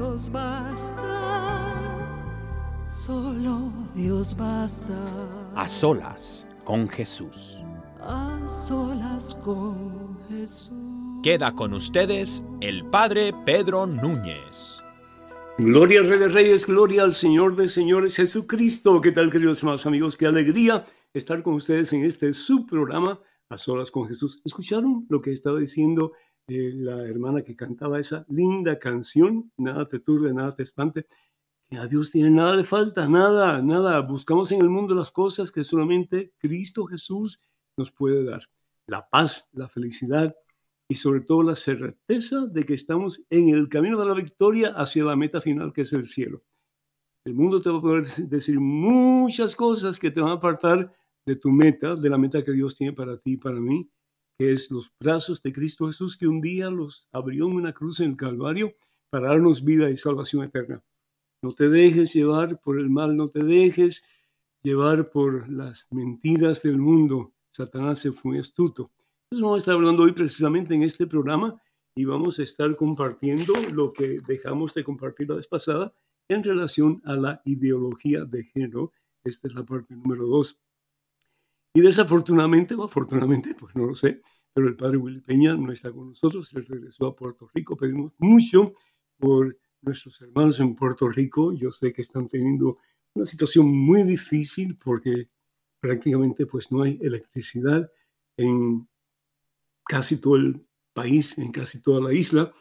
Dios basta, solo Dios basta. A solas con Jesús. A solas con Jesús. Queda con ustedes el Padre Pedro Núñez. Gloria al Rey de Reyes, gloria al Señor de Señores Jesucristo. ¿Qué tal, queridos hermanos amigos? Qué alegría estar con ustedes en este subprograma A Solas con Jesús. ¿Escucharon lo que estaba diciendo la hermana que cantaba esa linda canción? Nada te turbe, nada te espante. Que a Dios tiene nada le falta, nada, nada. Buscamos en el mundo las cosas que solamente Cristo Jesús nos puede dar. La paz, la felicidad, y sobre todo la certeza de que estamos en el camino de la victoria hacia la meta final que es el cielo. El mundo te va a poder decir muchas cosas que te van a apartar de tu meta, de la meta que Dios tiene para ti y para mí, que es los brazos de Cristo Jesús que un día los abrió en una cruz en el Calvario para darnos vida y salvación eterna. No te dejes llevar por el mal, no te dejes llevar por las mentiras del mundo. Satanás es muy astuto entonces vamos a estar hablando hoy precisamente en este programa y vamos a estar compartiendo lo que dejamos de compartir la vez pasada en relación a la ideología de género. Esta es la parte número dos. Y desafortunadamente, o afortunadamente, pues no lo sé, pero el padre Willy Peña no está con nosotros, él regresó a Puerto Rico. Pedimos mucho por nuestros hermanos en Puerto Rico. Yo sé que están teniendo una situación muy difícil porque prácticamente pues no hay electricidad en casi todo el país, en casi toda la isla.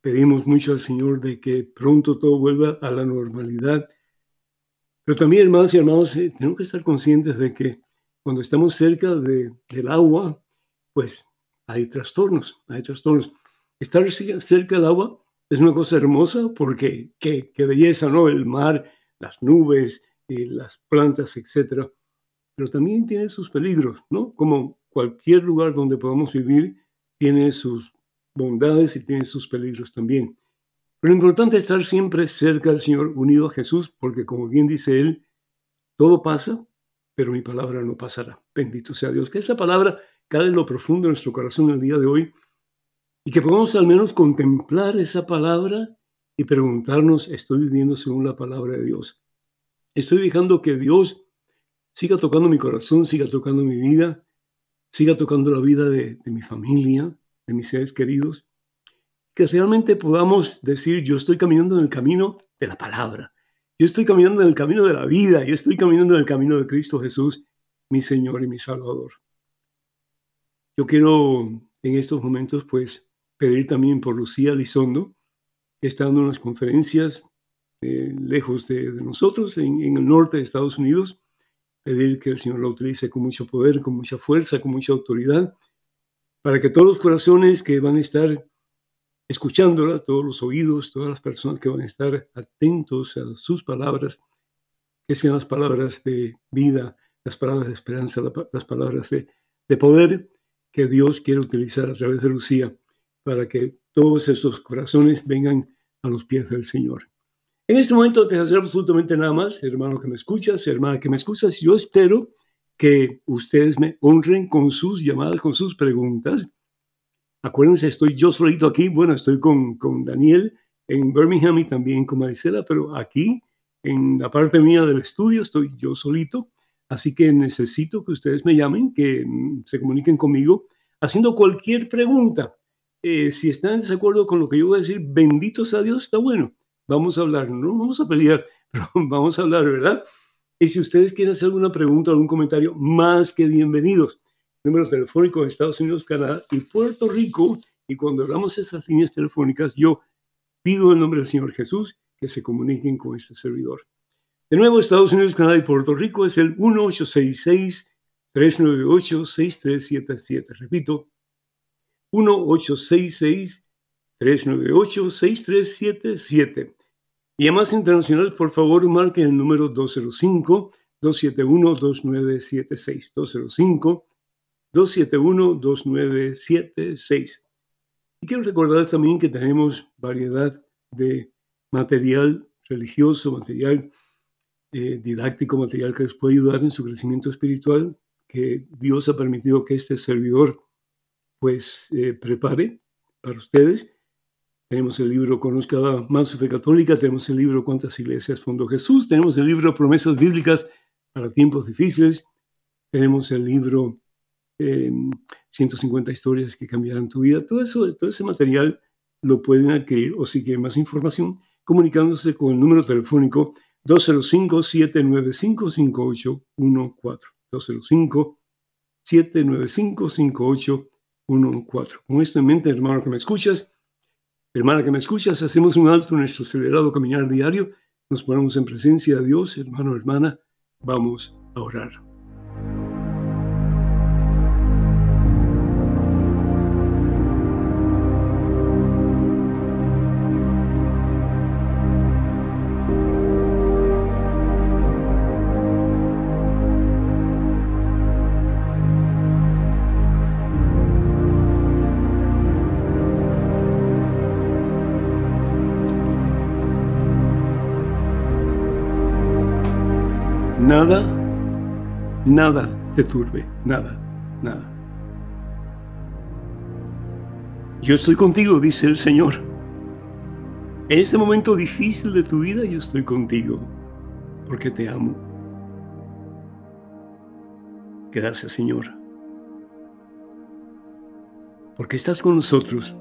Pedimos mucho al Señor de que pronto todo vuelva a la normalidad. Pero también, hermanos y hermanos, eh, tenemos que estar conscientes de que cuando estamos cerca de, del agua, pues hay trastornos, hay trastornos. Estar cerca del agua es una cosa hermosa porque qué, qué belleza, ¿no? El mar, las nubes, eh, las plantas, etcétera. Pero también tiene sus peligros, ¿no? Como cualquier lugar donde podamos vivir tiene sus bondades y tiene sus peligros también. Pero lo importante es estar siempre cerca del Señor, unido a Jesús, porque como bien dice Él, todo pasa, pero mi palabra no pasará. Bendito sea Dios. Que esa palabra cale en lo profundo de nuestro corazón el día de hoy y que podamos al menos contemplar esa palabra y preguntarnos, ¿estoy viviendo según la palabra de Dios? ¿Estoy dejando que Dios siga tocando mi corazón, siga tocando mi vida? siga tocando la vida de, mi familia, de mis seres queridos, que realmente podamos decir, yo estoy caminando en el camino de la palabra, yo estoy caminando en el camino de la vida, yo estoy caminando en el camino de Cristo Jesús, mi Señor y mi Salvador. Yo quiero en estos momentos, pues, pedir también por Lucía Lizondo, que está dando unas conferencias eh, lejos de, nosotros, en, en el norte de Estados Unidos, pedir que el Señor la utilice con mucho poder, con mucha fuerza, con mucha autoridad, para que todos los corazones que van a estar escuchándola, todos los oídos, todas las personas que van a estar atentos a sus palabras, que sean las palabras de vida, las palabras de esperanza, las palabras de, de poder que Dios quiere utilizar a través de Lucía para que todos esos corazones vengan a los pies del Señor. En este momento te hacer absolutamente nada más, hermano que me escuchas, hermana que me escuchas. Yo espero que ustedes me honren con sus llamadas, con sus preguntas. Acuérdense, estoy yo solito aquí. Bueno, estoy con, con Daniel en Birmingham y también con Maricela, pero aquí, en la parte mía del estudio, estoy yo solito. Así que necesito que ustedes me llamen, que mm, se comuniquen conmigo, haciendo cualquier pregunta. eh, si están en desacuerdo con lo que yo voy a decir, benditos a Dios, está bueno. Vamos a hablar, no vamos a pelear, pero vamos a hablar, ¿verdad? Y si ustedes quieren hacer alguna pregunta o algún comentario, más que bienvenidos. Número telefónico de Estados Unidos, Canadá y Puerto Rico. Y cuando hablamos esas líneas telefónicas, yo pido en nombre del Señor Jesús que se comuniquen con este servidor. De nuevo, Estados Unidos, Canadá y Puerto Rico es el 1866-398-6377. Repito, 1-866-398-6377. Y además internacionales, por favor, marquen el número 205-271-2976. 205-271-2976. Y quiero recordarles también que tenemos variedad de material religioso, material eh, didáctico, material que les puede ayudar en su crecimiento espiritual, que Dios ha permitido que este servidor pues eh, prepare para ustedes. Tenemos el libro Conozca más su fe católica, tenemos el libro Cuántas iglesias fundó Jesús, tenemos el libro Promesas bíblicas para tiempos difíciles, tenemos el libro 150 eh, historias que cambiarán tu vida. Todo eso, todo ese material lo pueden adquirir o si quieren más información comunicándose con el número telefónico 205-795-5814. 205-795-5814. 1.4. Con esto en mente, hermano que me escuchas, hermana que me escuchas, hacemos un alto en nuestro acelerado caminar diario, nos ponemos en presencia de Dios, hermano, hermana, vamos a orar. Nada, nada te turbe, nada, nada. Yo estoy contigo, dice el Señor. En este momento difícil de tu vida, yo estoy contigo, porque te amo. Gracias, Señor. Porque estás con nosotros.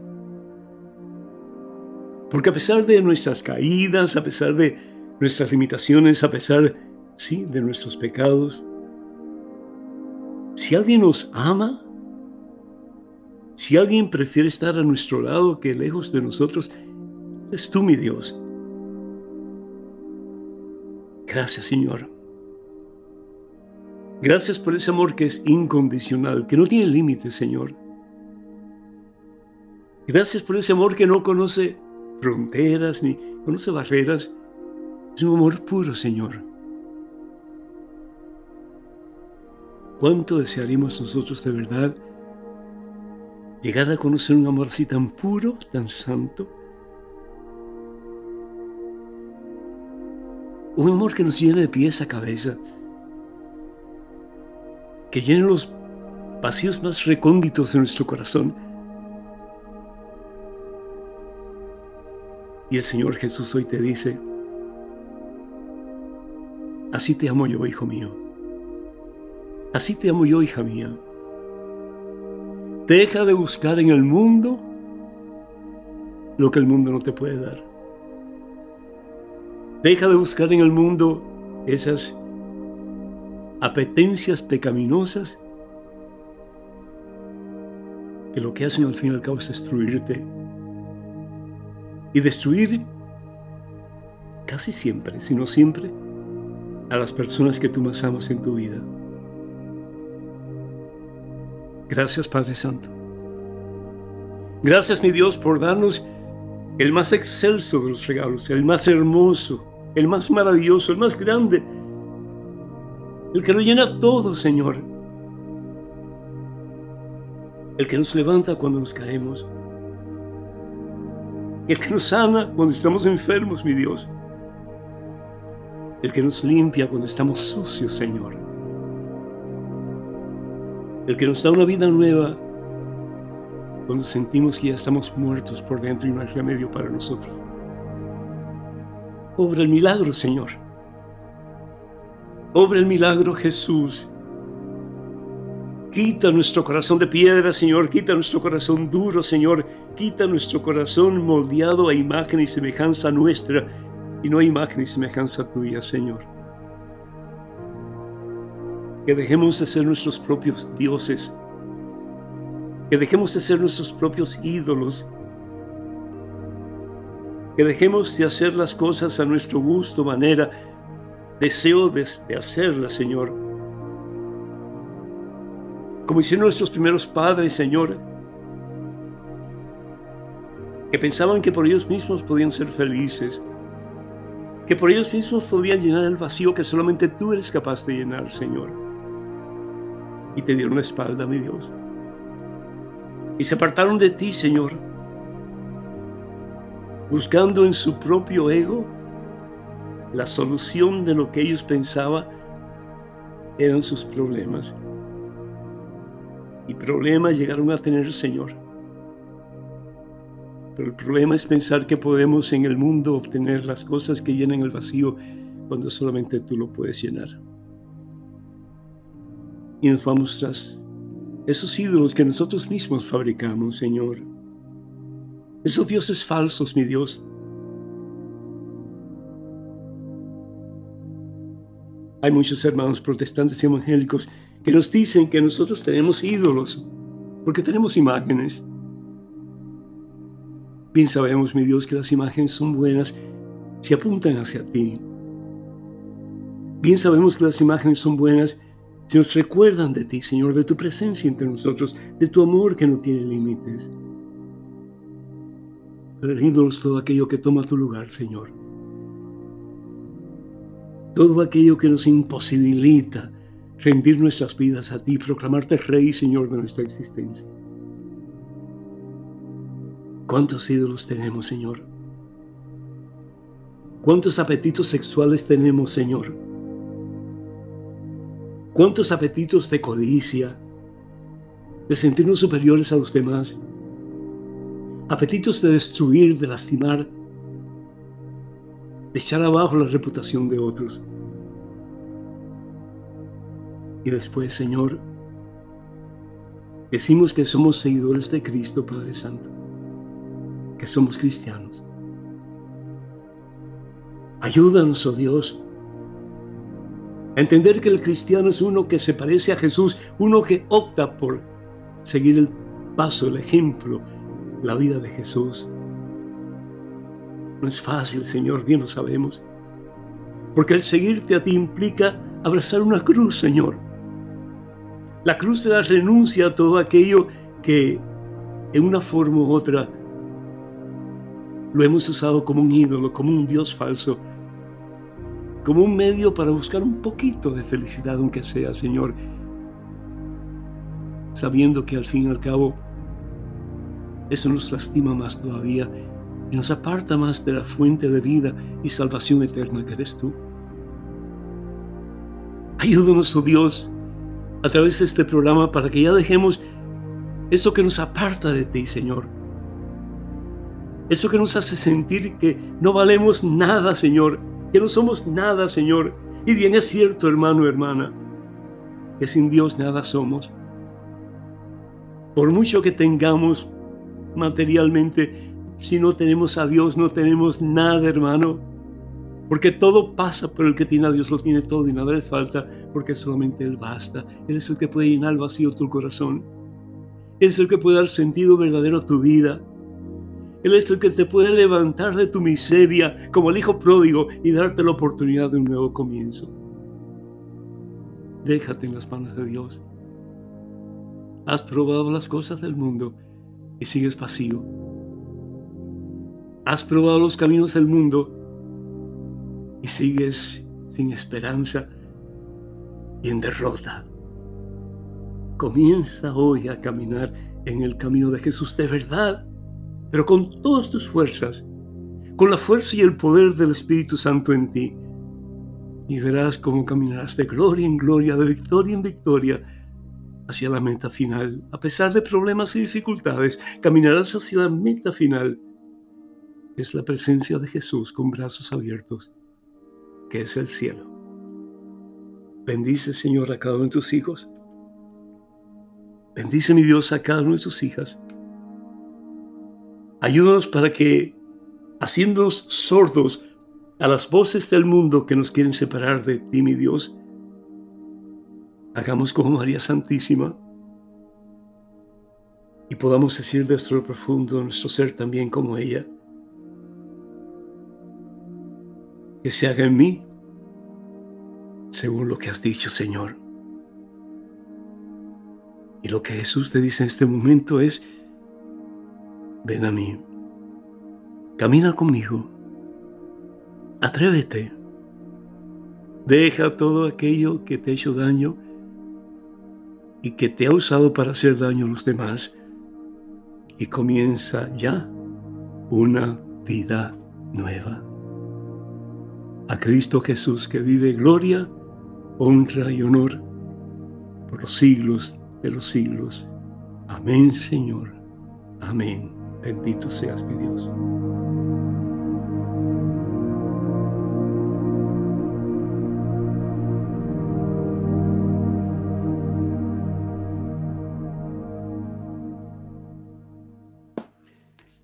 Porque a pesar de nuestras caídas, a pesar de nuestras limitaciones, a pesar de sí, de nuestros pecados. Si alguien nos ama, si alguien prefiere estar a nuestro lado que lejos de nosotros, es tú, mi Dios. Gracias, Señor. Gracias por ese amor que es incondicional, que no tiene límites, Señor. Gracias por ese amor que no conoce fronteras ni conoce barreras. Es un amor puro, Señor. ¿Cuánto desearíamos nosotros de verdad llegar a conocer un amor así tan puro, tan santo? Un amor que nos llene de pies a cabeza, que llene los vacíos más recónditos de nuestro corazón. Y el Señor Jesús hoy te dice, así te amo yo, hijo mío. Así te amo yo, hija mía. Deja de buscar en el mundo lo que el mundo no te puede dar. Deja de buscar en el mundo esas apetencias pecaminosas que lo que hacen al fin y al cabo es destruirte. Y destruir casi siempre, si no siempre, a las personas que tú más amas en tu vida. Gracias Padre Santo. Gracias mi Dios por darnos el más excelso de los regalos, el más hermoso, el más maravilloso, el más grande, el que lo llena todo, Señor. El que nos levanta cuando nos caemos. El que nos sana cuando estamos enfermos, mi Dios. El que nos limpia cuando estamos sucios, Señor el que nos da una vida nueva cuando sentimos que ya estamos muertos por dentro y no hay remedio para nosotros. Obra el milagro, Señor. Obra el milagro, Jesús. Quita nuestro corazón de piedra, Señor. Quita nuestro corazón duro, Señor. Quita nuestro corazón moldeado a imagen y semejanza nuestra y no a imagen y semejanza tuya, Señor. Que dejemos de ser nuestros propios dioses. Que dejemos de ser nuestros propios ídolos. Que dejemos de hacer las cosas a nuestro gusto, manera, deseo de, hacerlas, Señor como hicieron nuestros primeros padres, Señor, que pensaban que por ellos mismos podían ser felices, que por ellos mismos podían llenar el vacío que solamente tú eres capaz de llenar, Señor. Y te dieron la espalda, mi Dios. Y se apartaron de ti, Señor, buscando en su propio ego la solución de lo que ellos pensaban eran sus problemas y problemas llegaron a tener Señor. Pero el problema es pensar que podemos en el mundo obtener las cosas que llenan el vacío cuando solamente tú lo puedes llenar. Y nos vamos tras esos ídolos que nosotros mismos fabricamos, Señor. Esos dioses falsos, mi Dios. Hay muchos hermanos protestantes y evangélicos que nos dicen que nosotros tenemos ídolos, porque tenemos imágenes. Bien sabemos, mi Dios, que las imágenes son buenas si apuntan hacia ti. Bien sabemos que las imágenes son buenas si nos recuerdan de ti, Señor, de tu presencia entre nosotros, de tu amor que no tiene límites. Es todo aquello que toma tu lugar, Señor. Todo aquello que nos imposibilita rendir nuestras vidas a ti, proclamarte Rey Señor de nuestra existencia. ¿Cuántos ídolos tenemos, Señor? ¿Cuántos apetitos sexuales tenemos, Señor? ¿Cuántos apetitos de codicia, de sentirnos superiores a los demás? Apetitos de destruir, de lastimar, de echar abajo la reputación de otros. Y después, Señor, decimos que somos seguidores de Cristo, Padre Santo, que somos cristianos. Ayúdanos, oh Dios, entender que el cristiano es uno que se parece a Jesús, uno que opta por seguir el paso, el ejemplo, la vida de Jesús. No es fácil, Señor, bien lo sabemos, porque el seguirte a ti implica abrazar una cruz, Señor. La cruz de la renuncia a todo aquello que en una forma u otra lo hemos usado como un ídolo, como un Dios falso, como un medio para buscar un poquito de felicidad, aunque sea, Señor, sabiendo que al fin y al cabo eso nos lastima más todavía y nos aparta más de la fuente de vida y salvación eterna que eres tú. Ayúdanos, oh Dios, a través de este programa para que ya dejemos eso que nos aparta de ti, Señor. Eso que nos hace sentir que no valemos nada, Señor, que no somos nada, Señor. Y bien es cierto, hermano, hermana, que sin Dios nada somos. Por mucho que tengamos materialmente, si no tenemos a Dios, no tenemos nada, hermano. Porque todo pasa, pero el que tiene a Dios lo tiene todo y nada le falta, porque solamente Él basta. Él es el que puede llenar vacío tu corazón. Él es el que puede dar sentido verdadero a tu vida. Él es el que te puede levantar de tu miseria como el hijo pródigo y darte la oportunidad de un nuevo comienzo. Déjate en las manos de Dios. Has probado las cosas del mundo y sigues vacío. Has probado los caminos del mundo y sigues sin esperanza y en derrota. Comienza hoy a caminar en el camino de Jesús de verdad, pero con todas tus fuerzas, con la fuerza y el poder del Espíritu Santo en ti. Y verás cómo caminarás de gloria en gloria, de victoria en victoria, hacia la meta final. A pesar de problemas y dificultades, caminarás hacia la meta final. Es la presencia de Jesús con brazos abiertos que es el cielo. Bendice, Señor, a cada uno de tus hijos. Bendice mi Dios a cada una de sus hijas. Ayúdanos para que, haciéndonos sordos a las voces del mundo que nos quieren separar de ti, mi Dios, hagamos como María Santísima y podamos decir de nuestro profundo, nuestro ser también como ella. Que se haga en mí según lo que has dicho, Señor. Y lo que Jesús te dice en este momento es, ven a mí, camina conmigo, atrévete, deja todo aquello que te ha hecho daño y que te ha usado para hacer daño a los demás y comienza ya una vida nueva. A Cristo Jesús que vive gloria, honra y honor por los siglos de los siglos. Amén, Señor. Amén. Bendito seas mi Dios.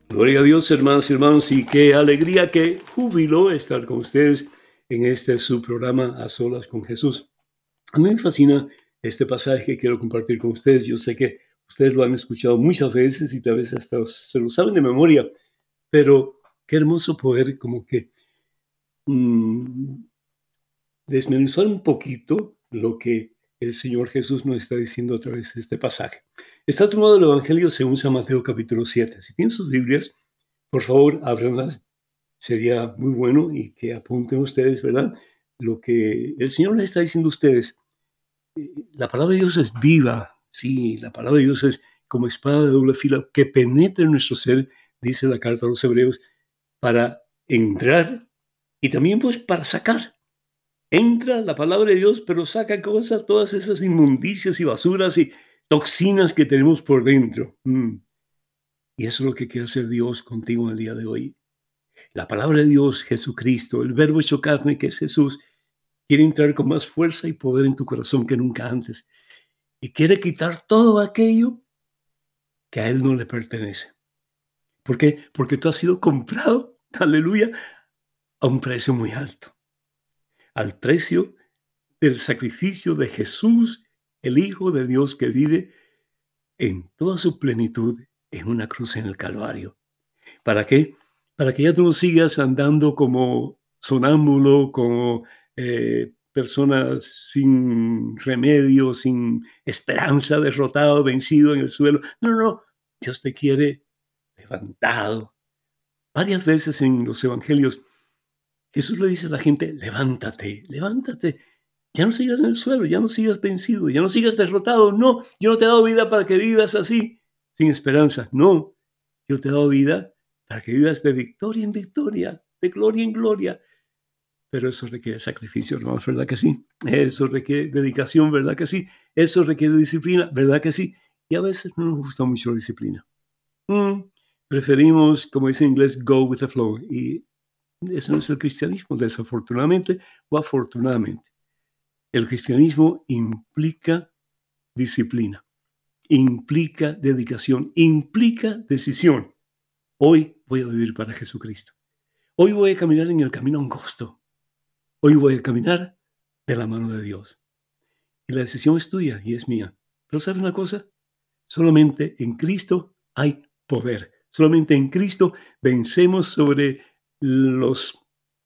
Gloria a Dios, hermanos y hermanos, y qué alegría, qué júbilo estar con ustedes en este su programa A Solas con Jesús. A mí me fascina este pasaje que quiero compartir con ustedes. Yo sé que ustedes lo han escuchado muchas veces y tal vez hasta se lo saben de memoria, pero qué hermoso poder como que mmm, desmenuzar un poquito lo que el Señor Jesús nos está diciendo a través de este pasaje. Está tomado el Evangelio según San Mateo capítulo 7. Si tienen sus Biblias, por favor, ábranlas. Sería muy bueno y que apunten ustedes, ¿verdad? Lo que el Señor les está diciendo a ustedes. Eh, la palabra de Dios es viva, sí, la palabra de Dios es como espada de doble filo que penetra en nuestro ser, dice la carta a los hebreos, para entrar y también pues para sacar. Entra la palabra de Dios, pero saca cosas, todas esas inmundicias y basuras y toxinas que tenemos por dentro. Mm. Y eso es lo que quiere hacer Dios contigo en el día de hoy. La palabra de Dios, Jesucristo, el verbo hecho carne que es Jesús, quiere entrar con más fuerza y poder en tu corazón que nunca antes. Y quiere quitar todo aquello que a Él no le pertenece. ¿Por qué? Porque tú has sido comprado, aleluya, a un precio muy alto. Al precio del sacrificio de Jesús el Hijo de Dios que vive en toda su plenitud en una cruz en el Calvario. ¿Para qué? Para que ya tú no sigas andando como sonámbulo, como eh, personas sin remedio, sin esperanza, derrotado, vencido en el suelo. No, no, no. Dios te quiere levantado. Varias veces en los evangelios Jesús le dice a la gente, levántate, levántate ya no sigas en el suelo, ya no sigas vencido, ya no sigas derrotado. No, yo no te he dado vida para que vivas así, sin esperanza. No, yo te he dado vida para que vivas de victoria en victoria, de gloria en gloria. Pero eso requiere sacrificio, ¿verdad que sí? Eso requiere dedicación, ¿verdad que sí? Eso requiere disciplina, ¿verdad que sí? Y a veces no nos gusta mucho la disciplina. Mm, preferimos, como dice en inglés, go with the flow. Y ese no es el cristianismo, desafortunadamente o afortunadamente. El cristianismo implica disciplina, implica dedicación, implica decisión. Hoy voy a vivir para Jesucristo. Hoy voy a caminar en el camino angosto. Hoy voy a caminar de la mano de Dios. Y la decisión es tuya y es mía. Pero ¿sabes una cosa? Solamente en Cristo hay poder. Solamente en Cristo vencemos sobre los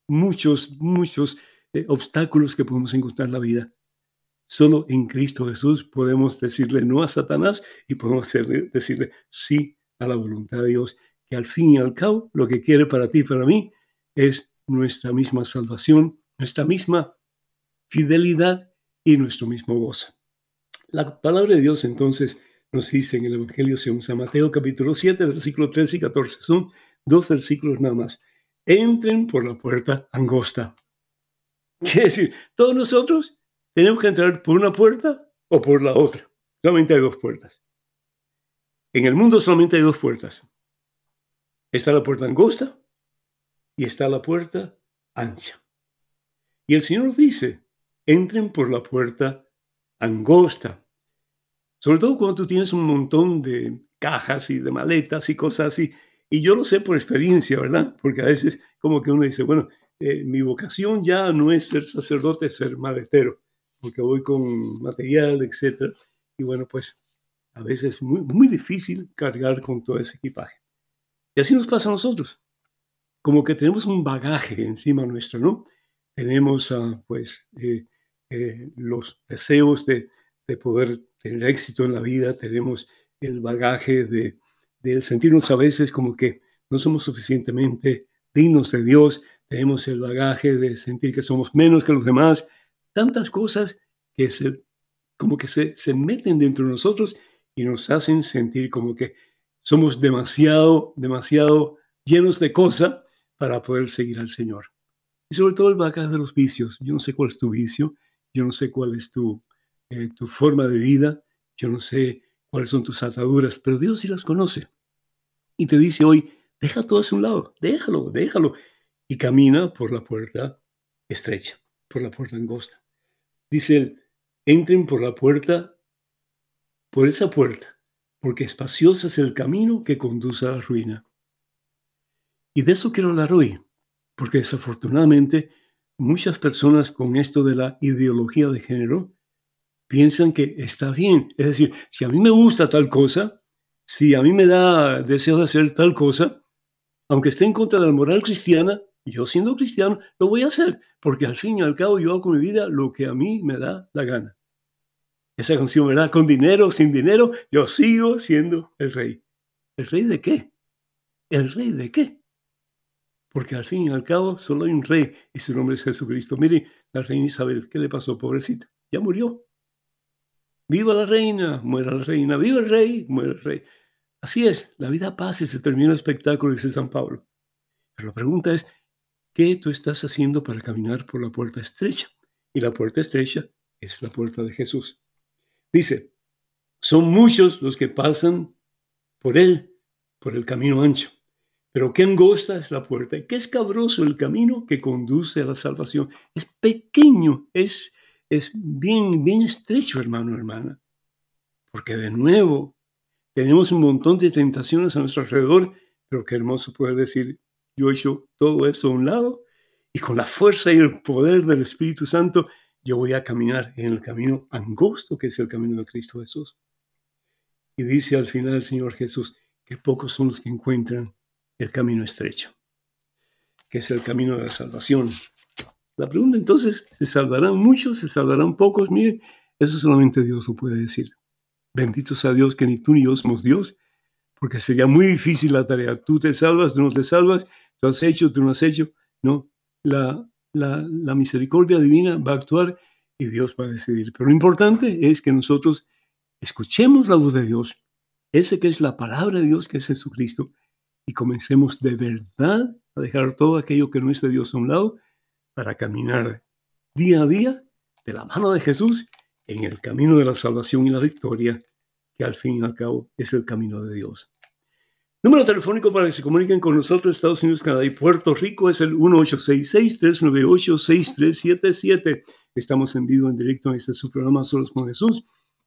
muchos, muchos eh, obstáculos que podemos encontrar en la vida. Solo en Cristo Jesús podemos decirle no a Satanás y podemos decirle sí a la voluntad de Dios, que al fin y al cabo lo que quiere para ti y para mí es nuestra misma salvación, nuestra misma fidelidad y nuestro mismo gozo. La palabra de Dios entonces nos dice en el Evangelio según San Mateo capítulo 7, versículos 13 y 14. Son dos versículos nada más. Entren por la puerta angosta. Quiere decir, todos nosotros tenemos que entrar por una puerta o por la otra. Solamente hay dos puertas. En el mundo solamente hay dos puertas. Está la puerta angosta y está la puerta ancha. Y el Señor dice, entren por la puerta angosta. Sobre todo cuando tú tienes un montón de cajas y de maletas y cosas así. Y yo lo sé por experiencia, ¿verdad? Porque a veces como que uno dice, bueno, eh, mi vocación ya no es ser sacerdote, es ser maletero, porque voy con material, etc. Y bueno, pues a veces es muy, muy difícil cargar con todo ese equipaje. Y así nos pasa a nosotros. Como que tenemos un bagaje encima nuestro, ¿no? Tenemos, uh, pues, eh, eh, los deseos de, de poder tener éxito en la vida, tenemos el bagaje de, de sentirnos a veces como que no somos suficientemente dignos de Dios, tenemos el bagaje de sentir que somos menos que los demás, tantas cosas que se, como que se, se meten dentro de nosotros y nos hacen sentir como que somos demasiado, demasiado llenos de cosas para poder seguir al Señor. Y sobre todo el bagaje de los vicios. Yo no sé cuál es tu vicio, yo no sé cuál es tu, eh, tu forma de vida, yo no sé cuáles son tus ataduras, pero Dios sí las conoce. Y te dice hoy, deja todo a un lado, déjalo, déjalo. Y camina por la puerta estrecha, por la puerta angosta. Dice él, entren por la puerta, por esa puerta, porque espacioso es el camino que conduce a la ruina. Y de eso quiero hablar hoy, porque desafortunadamente muchas personas con esto de la ideología de género piensan que está bien. Es decir, si a mí me gusta tal cosa, si a mí me da deseo de hacer tal cosa, aunque esté en contra de la moral cristiana, yo siendo cristiano lo voy a hacer, porque al fin y al cabo yo hago con mi vida lo que a mí me da la gana. Esa canción, ¿verdad? Con dinero, sin dinero, yo sigo siendo el rey. ¿El rey de qué? ¿El rey de qué? Porque al fin y al cabo solo hay un rey y su nombre es Jesucristo. Mire, la reina Isabel, ¿qué le pasó, pobrecita? Ya murió. Viva la reina, muera la reina. Viva el rey, muera el rey. Así es, la vida pasa y se termina el espectáculo, dice San Pablo. Pero la pregunta es, ¿qué tú estás haciendo para caminar por la puerta estrecha? Y la puerta estrecha es la puerta de Jesús. Dice, son muchos los que pasan por él, por el camino ancho. Pero qué angosta es la puerta qué escabroso el camino que conduce a la salvación. Es pequeño, es, es bien, bien estrecho, hermano, hermana. Porque de nuevo, tenemos un montón de tentaciones a nuestro alrededor, pero qué hermoso poder decir, yo he hecho todo eso a un lado y con la fuerza y el poder del Espíritu Santo, yo voy a caminar en el camino angosto que es el camino de Cristo Jesús. Y dice al final el Señor Jesús que pocos son los que encuentran el camino estrecho, que es el camino de la salvación. La pregunta entonces, ¿se salvarán muchos? ¿Se salvarán pocos? Miren, eso solamente Dios lo puede decir. Bendito sea Dios que ni tú ni yo somos Dios, porque sería muy difícil la tarea. Tú te salvas, tú no te salvas, tú has hecho, tú no has hecho. No, la, la, la misericordia divina va a actuar y Dios va a decidir. Pero lo importante es que nosotros escuchemos la voz de Dios, ese que es la palabra de Dios, que es Jesucristo, y comencemos de verdad a dejar todo aquello que no es de Dios a un lado para caminar día a día de la mano de Jesús en el camino de la salvación y la victoria, que al fin y al cabo es el camino de Dios. Número telefónico para que se comuniquen con nosotros, Estados Unidos, Canadá y Puerto Rico es el 1866-398-6377. Estamos en vivo, en directo en este su programa Solos con Jesús.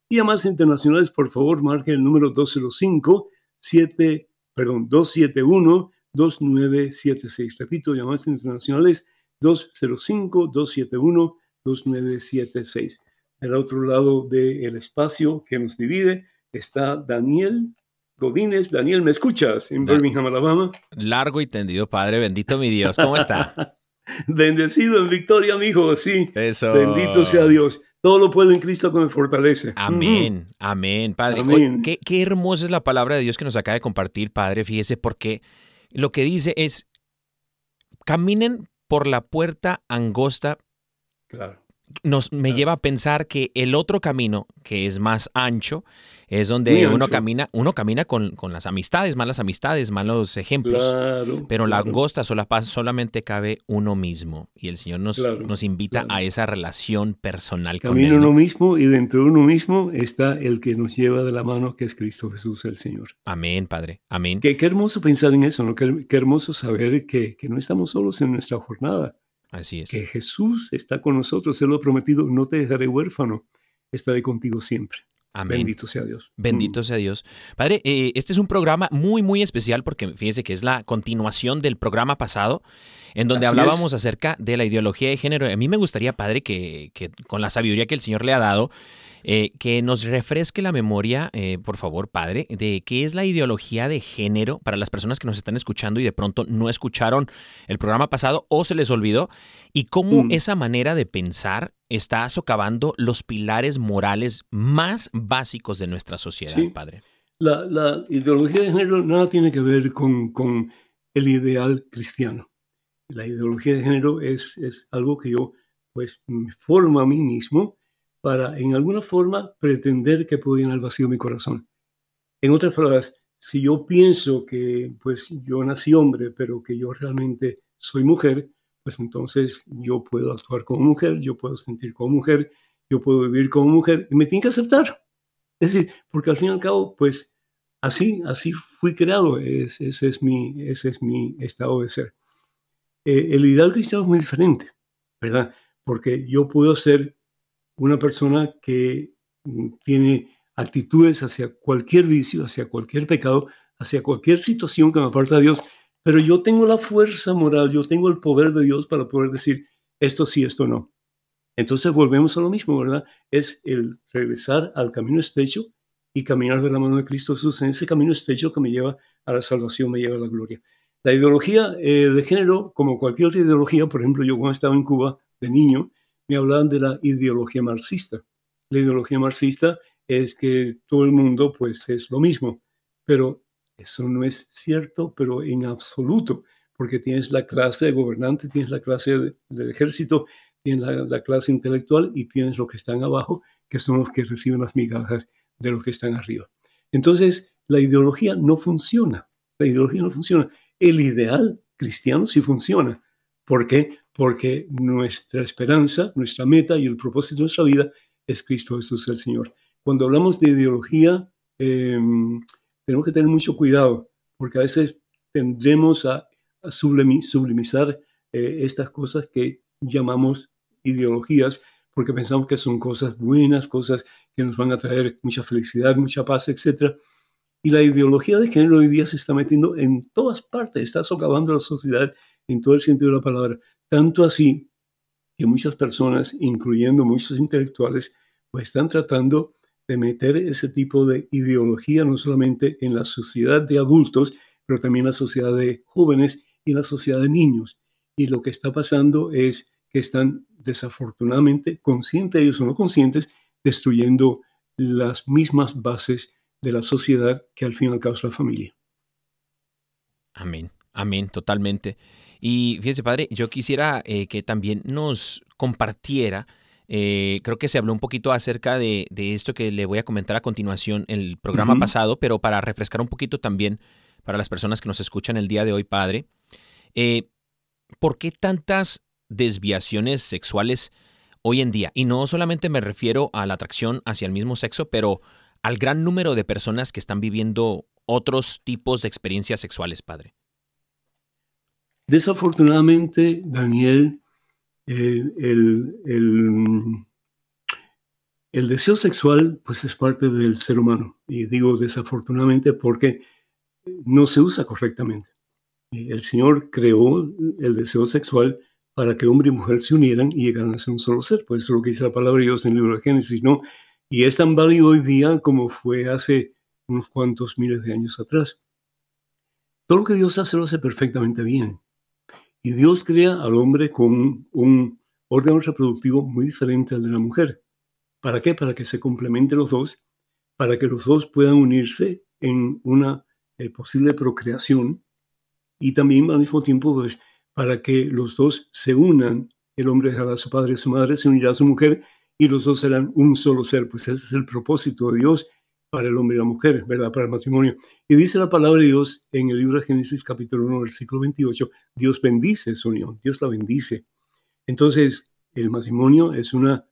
Y a más internacionales, por favor, marque el número 205 7 perdón, 271-2976. Repito, llamadas internacionales 205-271-2976. Del otro lado del espacio que nos divide está Daniel Godínez. Daniel, ¿me escuchas? En Birmingham, Alabama. Largo y tendido, Padre. Bendito mi Dios. ¿Cómo está? Bendecido en victoria, mi hijo. Sí. Eso. Bendito sea Dios. Todo lo puedo en Cristo que me fortalece. Amén, amén, Padre. qué, qué, hermosa es la palabra de Dios que nos acaba de compartir, Padre. Fíjese, porque lo que dice es, caminen por la puerta angosta. Claro nos me lleva a pensar que el otro camino, que es más ancho, es donde uno camina, uno camina con, con, las amistades, malas amistades, malos ejemplos. pero la angosta sola, solamente cabe uno mismo. Y el Señor nos, nos invita a esa relación personal con Él. uno mismo y dentro de uno mismo está el que nos lleva de la mano, que es Cristo Jesús el Señor. Amén, Padre. Amén. Qué, qué hermoso pensar en eso, ¿no? Qué, qué hermoso saber que, que no estamos solos en nuestra jornada Así es. Que Jesús está con nosotros, Él lo ha prometido, no te dejaré huérfano, estaré contigo siempre. Bendito sea Dios. Bendito mm. sea Dios. Padre, eh, este es un programa muy, muy especial porque fíjese que es la continuación del programa pasado en donde hablábamos acerca de la ideología de género. A mí me gustaría, Padre, que, que con la sabiduría que el Señor le ha dado, eh, que nos refresque la memoria, eh, por favor, padre, de qué es la ideología de género para las personas que nos están escuchando y de pronto no escucharon el programa pasado o se les olvidó, y cómo mm. esa manera de pensar está socavando los pilares morales más básicos de nuestra sociedad, padre. La, ideología de género nada tiene que ver con, con, el ideal cristiano. La ideología de género es, es algo que yo pues me formo a mí mismo para en alguna forma pretender que puedo llenar vacío mi corazón. En otras palabras, si yo pienso que pues yo nací hombre, pero que yo realmente soy mujer, pues entonces yo puedo actuar como mujer, yo puedo sentir como mujer, yo puedo vivir como mujer y me tiene que aceptar. Es decir, porque al fin y al cabo, pues así, así fui creado, ese, es, mi, ese es mi estado de ser. Eh, el ideal cristiano es muy diferente, ¿verdad? Porque yo puedo ser una persona que mm, tiene actitudes hacia cualquier vicio, hacia cualquier pecado, hacia cualquier situación que me aparta de Dios, pero yo tengo la fuerza moral, yo tengo el poder de Dios para poder decir esto sí, esto no. Entonces volvemos a lo mismo, ¿verdad? Es el regresar al camino estrecho y caminar de la mano de Cristo Jesús en ese camino estrecho que me lleva a la salvación, me lleva a la gloria. La ideología eh, de género, como cualquier otra ideología, por ejemplo, yo cuando estaba en Cuba de niño, me hablaban de la ideología marxista. La ideología marxista es que todo el mundo pues es lo mismo, pero eso no es cierto, pero en absoluto, porque tienes la clase de gobernante, tienes la clase del ejército, tienes la, clase intelectual y tienes los que están abajo, que son los que reciben las migajas de los que están arriba. Entonces, la ideología no funciona. La ideología no funciona. El ideal cristiano sí funciona. ¿Por qué? porque nuestra esperanza, nuestra meta y el propósito de nuestra vida es Cristo Jesús el Señor. Cuando hablamos de ideología, em, tenemos que tener mucho cuidado, porque a veces tendremos a, sublimizar eh, estas cosas que llamamos ideologías, porque pensamos que son cosas buenas, cosas que nos van a traer mucha felicidad, mucha paz, etc. Y la ideología de género hoy día se está metiendo en todas partes, está socavando la sociedad en todo el sentido de la palabra. Tanto así que muchas personas, incluyendo muchos intelectuales, pues están tratando de meter ese tipo de ideología no solamente en la sociedad de adultos, pero también en la sociedad de jóvenes y en la sociedad de niños. Y lo que está pasando es que están desafortunadamente, conscientes ellos o no conscientes, destruyendo las mismas bases de la sociedad que al fin y al cabo es la familia. Amén, amén, totalmente. Y fíjese, padre, yo quisiera eh, que también nos compartiera, eh, creo que se habló un poquito acerca de, esto que le voy a comentar a continuación en el programa pasado, pero para refrescar un poquito también para las personas que nos escuchan el día de hoy, padre, eh, ¿por qué tantas desviaciones sexuales hoy en día? Y no solamente me refiero a la atracción hacia el mismo sexo, pero al gran número de personas que están viviendo otros tipos de experiencias sexuales, padre. Desafortunadamente, Daniel, eh, el, el, deseo sexual pues es parte del ser humano. Y digo desafortunadamente porque no se usa correctamente. El Señor creó el deseo sexual para que hombre y mujer se unieran y llegaran a ser un solo ser. Pues eso es lo que dice la palabra de Dios en el libro de Génesis, ¿no? Y es tan válido hoy día como fue hace unos cuantos miles de años atrás. Todo lo que Dios hace lo hace perfectamente bien. Y Dios crea al hombre con un órgano reproductivo muy diferente al de la mujer. ¿Para qué? Para que se complementen los dos, para que los dos puedan unirse en una eh, posible procreación y también al mismo tiempo pues, para que los dos se unan. El hombre dejará a su padre y su madre, se unirá a su mujer y los dos serán un solo ser. Pues ese es el propósito de Dios para el hombre y la mujer, ¿verdad? Para el matrimonio. Y dice la palabra de Dios en el libro de Génesis capítulo 1, versículo 28, Dios bendice su unión, Dios la bendice. Entonces, el matrimonio es una,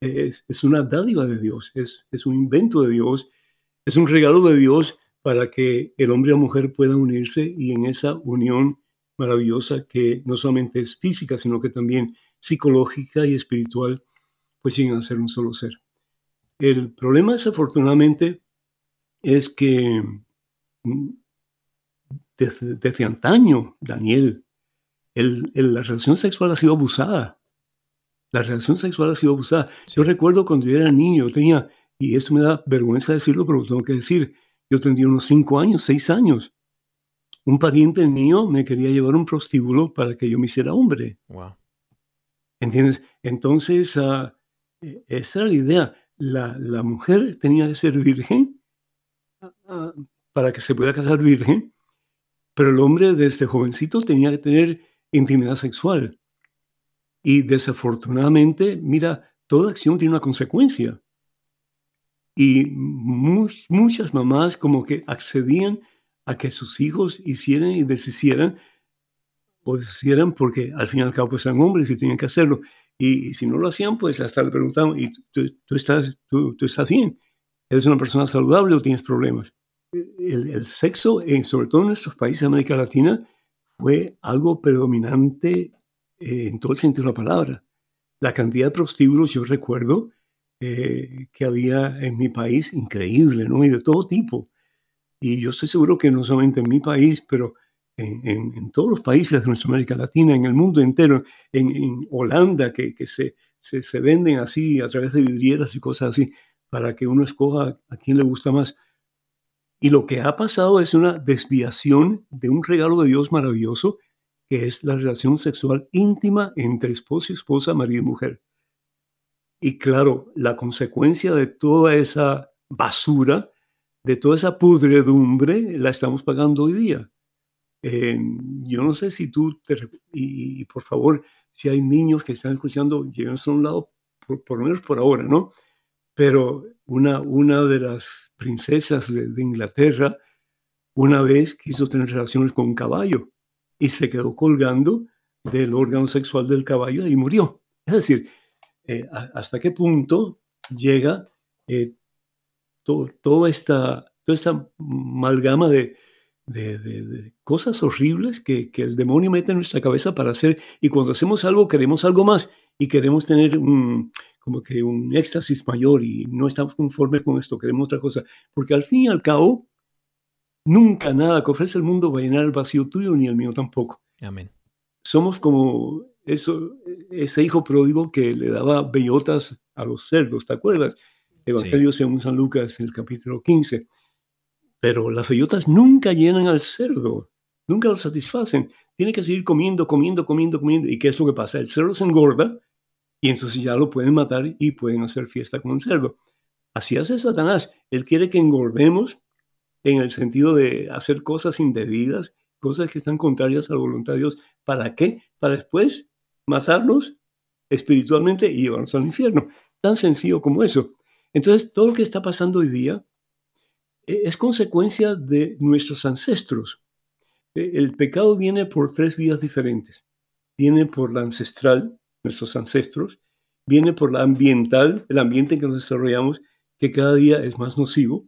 es, una dádiva de Dios, es, es un invento de Dios, es un regalo de Dios para que el hombre y la mujer puedan unirse y en esa unión maravillosa que no solamente es física, sino que también psicológica y espiritual, pues lleguen a ser un solo ser. El problema desafortunadamente es que mm, desde, antaño, Daniel, la relación sexual ha sido abusada. La relación sexual ha sido abusada. Yo recuerdo cuando yo era niño, yo tenía, y eso me da vergüenza decirlo, pero lo tengo que decir, yo tenía unos cinco años, seis años. Un pariente mío me quería llevar un prostíbulo para que yo me hiciera hombre. Wow. ¿Entiendes? Entonces, uh, esa era la idea. La, la, mujer tenía que ser virgen uh, para que se pudiera casar virgen, pero el hombre desde jovencito tenía que tener intimidad sexual. Y desafortunadamente, mira, toda acción tiene una consecuencia. Y muchas mamás como que accedían a que sus hijos hicieran y deshicieran, o deshicieran porque al fin y al cabo pues eran hombres y tenían que hacerlo. Y, si no lo hacían, pues hasta le preguntaban, ¿y tú, estás, tú, estás bien? ¿Eres una persona saludable o tienes problemas? El, sexo, en, sobre todo en nuestros países de América Latina, fue algo predominante eh, en todo el sentido de la palabra. La cantidad de prostíbulos, yo recuerdo eh, que había en mi país, increíble, ¿no? Y de todo tipo. Y yo estoy seguro que no solamente en mi país, pero en, todos los países de nuestra América Latina, en el mundo entero, en, Holanda, que, se, se, se, venden así a través de vidrieras y cosas así, para que uno escoja a quién le gusta más. Y lo que ha pasado es una desviación de un regalo de Dios maravilloso, que es la relación sexual íntima entre esposo y esposa, marido y mujer. Y claro, la consecuencia de toda esa basura, de toda esa pudredumbre, la estamos pagando hoy día. Eh, yo no sé si tú, y, por favor, si hay niños que están escuchando, lleguen a un lado, por, por lo menos por ahora, ¿no? Pero una, una de las princesas de, Inglaterra una vez quiso tener relaciones con un caballo y se quedó colgando del órgano sexual del caballo y murió. Es decir, eh, hasta qué punto llega eh, toda, esta, toda esta amalgama de, de, cosas horribles que, que, el demonio mete en nuestra cabeza para hacer. Y cuando hacemos algo, queremos algo más y queremos tener un, como que un éxtasis mayor y no estamos conformes con esto, queremos otra cosa. Porque al fin y al cabo, nunca nada que ofrece el mundo va a llenar el vacío tuyo ni el mío tampoco. Amén. Somos como eso, ese hijo pródigo que le daba bellotas a los cerdos, ¿te acuerdas? Evangelio según San Lucas en el capítulo 15. Pero las bellotas nunca llenan al cerdo, nunca lo satisfacen. Tiene que seguir comiendo, comiendo, comiendo, comiendo. ¿Y qué es lo que pasa? El cerdo se engorda y entonces ya lo pueden matar y pueden hacer fiesta con el cerdo. Así hace Satanás. Él quiere que engordemos en el sentido de hacer cosas indebidas, cosas que están contrarias a la voluntad de Dios. ¿Para qué? Para después matarnos espiritualmente y llevarnos al infierno. Tan sencillo como eso. Entonces, todo lo que está pasando hoy día es consecuencia de nuestros ancestros. E, el pecado viene por tres vías diferentes. Viene por la ancestral, nuestros ancestros, viene por la ambiental, el ambiente en que nos desarrollamos, que cada día es más nocivo,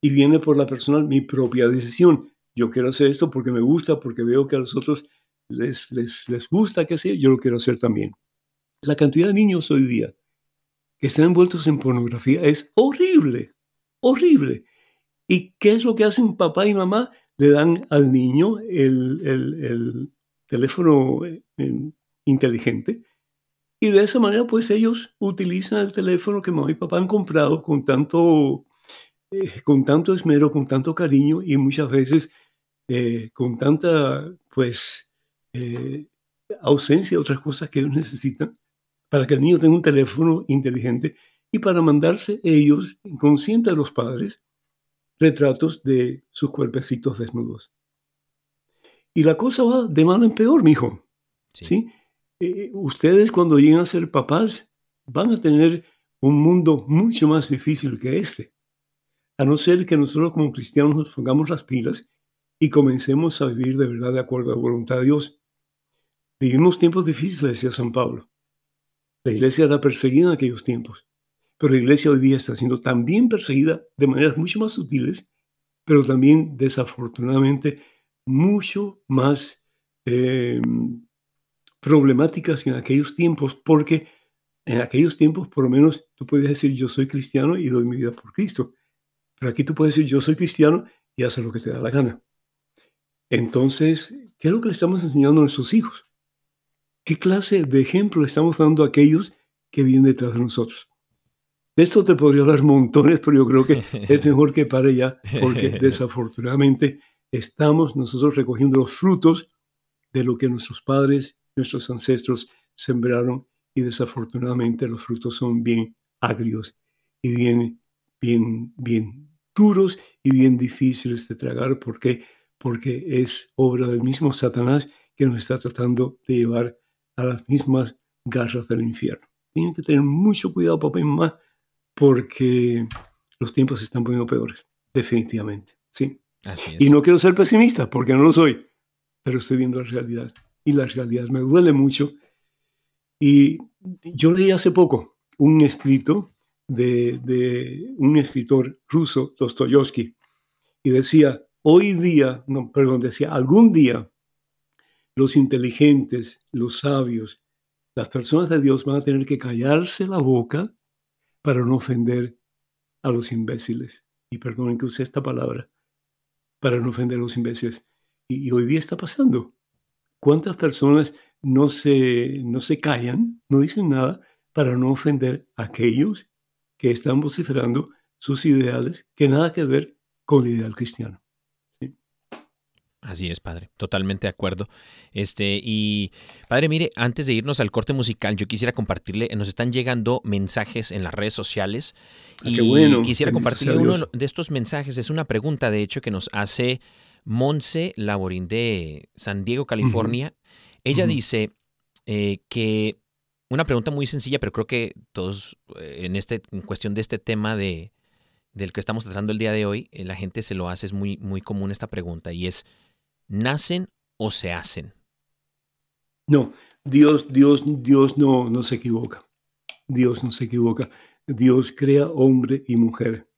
y viene por la personal, mi propia decisión. Yo quiero hacer esto porque me gusta, porque veo que a los otros les, les, les gusta que sea, yo lo quiero hacer también. La cantidad de niños hoy día que están envueltos en pornografía es horrible, horrible. ¿Y qué es lo que hacen papá y mamá? Le dan al niño el, el, el teléfono eh, inteligente y de esa manera, pues ellos utilizan el teléfono que mamá y papá han comprado con tanto, eh, con tanto esmero, con tanto cariño y muchas veces eh, con tanta, pues, ausencia de otras cosas que ellos necesitan para que el niño tenga un teléfono inteligente y para mandarse ellos, inconscientes de los padres, retratos de sus cuerpecitos desnudos. Y la cosa va de mal en peor, mijo. ¿sí? ¿sí? Eh, ustedes cuando lleguen a ser papás van a tener un mundo mucho más difícil que este. A no ser que nosotros como cristianos nos pongamos las pilas y comencemos a vivir de verdad de acuerdo a la voluntad de Dios. Vivimos tiempos difíciles, decía San Pablo. La iglesia era perseguida en aquellos tiempos, pero la iglesia hoy día está siendo también perseguida de maneras mucho más sutiles, pero también desafortunadamente mucho más eh, problemáticas en aquellos tiempos porque En aquellos tiempos, por lo menos, tú puedes decir yo soy cristiano y doy mi vida por Cristo. Pero aquí tú puedes decir yo soy cristiano y hacer lo que te da la gana. Entonces, ¿qué es lo que le estamos enseñando a nuestros hijos? ¿Qué clase de ejemplo estamos dando a aquellos que vienen detrás de nosotros? De esto te podría hablar montones, pero yo creo que es mejor que pare ya, porque desafortunadamente estamos nosotros recogiendo los frutos de lo que nuestros padres, nuestros ancestros sembraron y desafortunadamente los frutos son bien agrios y bien, bien, bien duros y bien difíciles de tragar. ¿Por qué? Porque es obra del mismo Satanás que nos está tratando de llevar a las mismas garras del infierno. Tienen que tener mucho cuidado, papá y mamá, porque los tiempos se están poniendo peores, definitivamente. Sí. Así Y no quiero ser pesimista, porque no lo soy, pero estoy viendo la realidad. Y la realidad me duele mucho. Y yo leí hace poco un escrito de, de un escritor ruso, Dostoyevsky, y decía, hoy día, no, perdón, decía, algún día los inteligentes, los sabios, las personas de Dios van a tener que callarse la boca para no ofender a los imbéciles. Y perdonen que use esta palabra, para no ofender a los imbéciles. Y, hoy día está pasando. ¿Cuántas personas no se, no se callan, no dicen nada para no ofender a aquellos que están vociferando sus ideales que nada que ver con el ideal cristiano? Así es, padre, totalmente de acuerdo. Este, y padre, mire, antes de irnos al corte musical, yo quisiera compartirle, nos están llegando mensajes en las redes sociales Ah, y qué bueno, quisiera compartirle uno de estos mensajes. Es una pregunta, de hecho, que nos hace Monse Laborín de San Diego, California. Ella dice eh, que una pregunta muy sencilla, pero creo que todos eh, en este, en cuestión de este tema de del que estamos tratando el día de hoy, eh, la gente se lo hace, es muy, muy común esta pregunta, y es ¿nacen o se hacen? No, Dios, Dios, Dios no, no se equivoca. Dios no se equivoca. Dios crea hombre y mujer.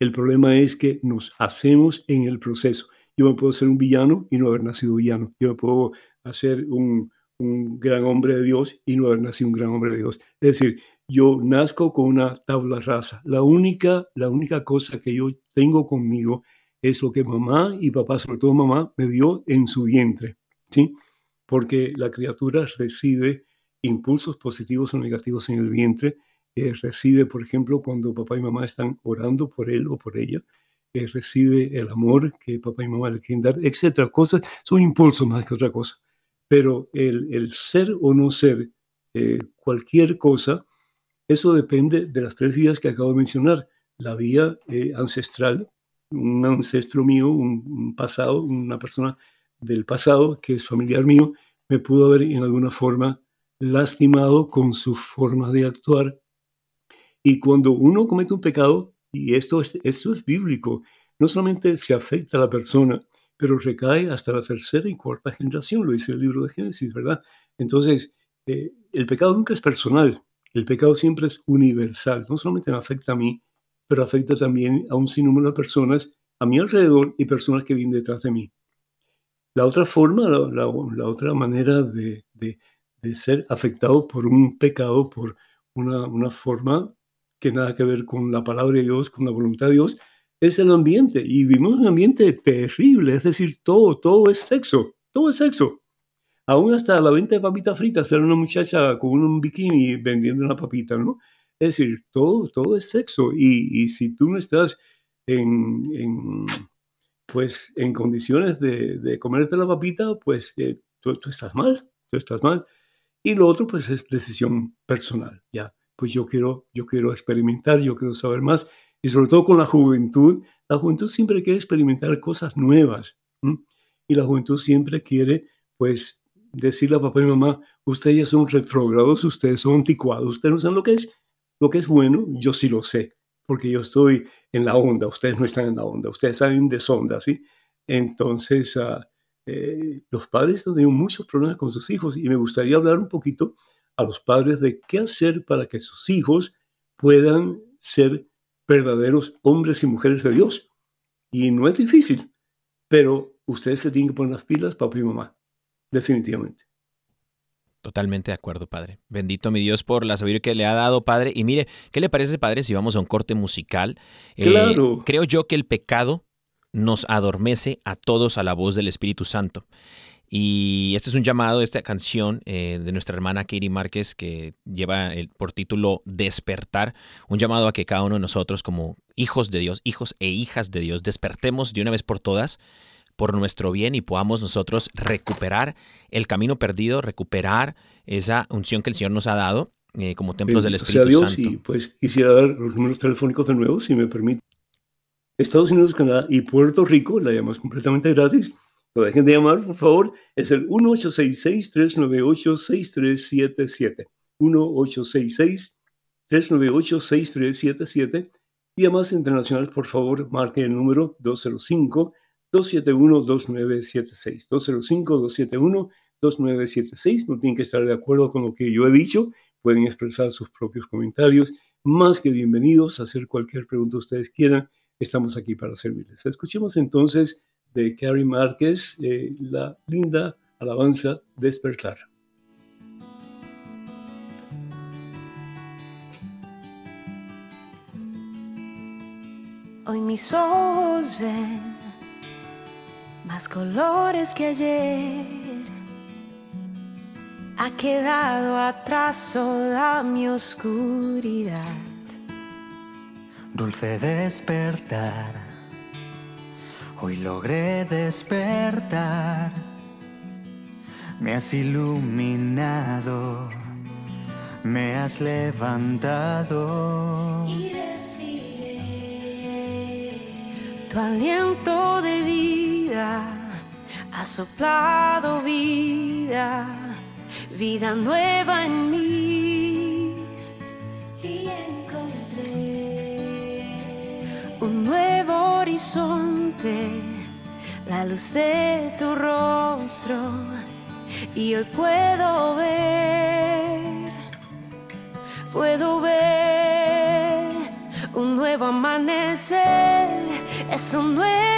El problema es que nos hacemos en el proceso. Yo me puedo ser un villano y no haber nacido villano. Yo me puedo hacer un, un gran hombre de Dios y no haber nacido un gran hombre de Dios. Es decir, yo nazco con una tabla rasa. La única, la única cosa que yo tengo conmigo es lo que mamá y papá, sobre todo mamá, me dio en su vientre. ¿sí? Porque la criatura recibe impulsos positivos o negativos en el vientre. eh, recibe, por ejemplo, cuando papá y mamá están orando por él o por ella. eh, recibe el amor que papá y mamá le quieren dar, etcétera. Cosas son impulsos más que otra cosa. Pero el, el ser o no ser eh, cualquier cosa, eso depende de las tres vías que acabo de mencionar. La vía eh, ancestral, un ancestro mío, un, pasado, una persona del pasado que es familiar mío, me pudo haber en alguna forma lastimado con su forma de actuar. Y cuando uno comete un pecado, y esto es, esto es bíblico, no solamente se afecta a la persona, pero recae hasta la tercera y cuarta generación, lo dice el libro de Génesis, ¿verdad? Entonces, eh, el pecado nunca es personal, el pecado siempre es universal, no solamente me afecta a mí, pero afecta también a un sinnúmero de personas a mi alrededor y personas que vienen detrás de mí. La otra forma, la, otra manera de, ser afectado por un pecado, por una, una forma que nada que ver con la palabra de Dios, con la voluntad de Dios, es el ambiente. Y vivimos un ambiente terrible, es decir, todo, todo es sexo, todo es sexo. Aún hasta la venta de papitas fritas, era una muchacha con un bikini vendiendo una papita, ¿no? Es decir, todo, todo es sexo. Y, si tú no estás en, pues, en condiciones de, de comerte la papita, pues eh, tú, estás mal, tú estás mal. Y lo otro, pues, es decisión personal, ¿ya? Pues yo quiero, yo quiero experimentar, yo quiero saber más. Y sobre todo con la juventud, la juventud siempre quiere experimentar cosas nuevas. Y la juventud siempre quiere, pues, decirle a papá y mamá, ustedes ya son retrógrados, ustedes son anticuados, ustedes no saben lo que es, lo que es bueno, yo sí lo sé, porque yo estoy en la onda, ustedes no están en la onda, ustedes están en desonda, ¿sí? Entonces, eh, los padres han tenido muchos problemas con sus hijos y me gustaría hablar un poquito a los padres de qué hacer para que sus hijos puedan ser verdaderos hombres y mujeres de Dios. Y no es difícil, pero ustedes se tienen que poner las pilas, papá y mamá, definitivamente. Totalmente de acuerdo, Padre. Bendito mi Dios por la sabiduría que le ha dado, Padre. Y mire, ¿qué le parece, Padre, si vamos a un corte musical? Eh, claro. creo yo que el pecado nos adormece a todos a la voz del Espíritu Santo. Y este es un llamado, esta canción eh, de nuestra hermana Katie Márquez que lleva el, por título Despertar, un llamado a que cada uno de nosotros como hijos de Dios, hijos e hijas de Dios, despertemos de una vez por todas por nuestro bien y podamos nosotros recuperar el camino perdido, recuperar esa unción que el Señor nos ha dado eh, como templos del Espíritu Dios, Santo. Y pues quisiera dar los números telefónicos de nuevo, si me permite. Estados Unidos, Canadá y Puerto Rico, la llamamos completamente gratis no dejen de llamar, por favor. Es el 1866-398-6377. 1866-398-6377. Y además internacional, por favor, marque el número 205-271-2976. 205-271-2976. No tienen que estar de acuerdo con lo que yo he dicho. Pueden expresar sus propios comentarios. Más que bienvenidos a hacer cualquier pregunta ustedes quieran. Estamos aquí para servirles. Escuchemos entonces de Carrie Márquez, eh, la linda alabanza Despertar. Hoy mis ojos ven más colores que ayer. Ha quedado atrás toda mi oscuridad. Dulce despertar Hoy logré despertar, me has iluminado, me has levantado. Y respiré tu aliento de vida, ha soplado vida, vida nueva en mí. Y encontré un nuevo horizonte la luz de tu rostro y hoy puedo ver, puedo ver un nuevo amanecer, es un nuevo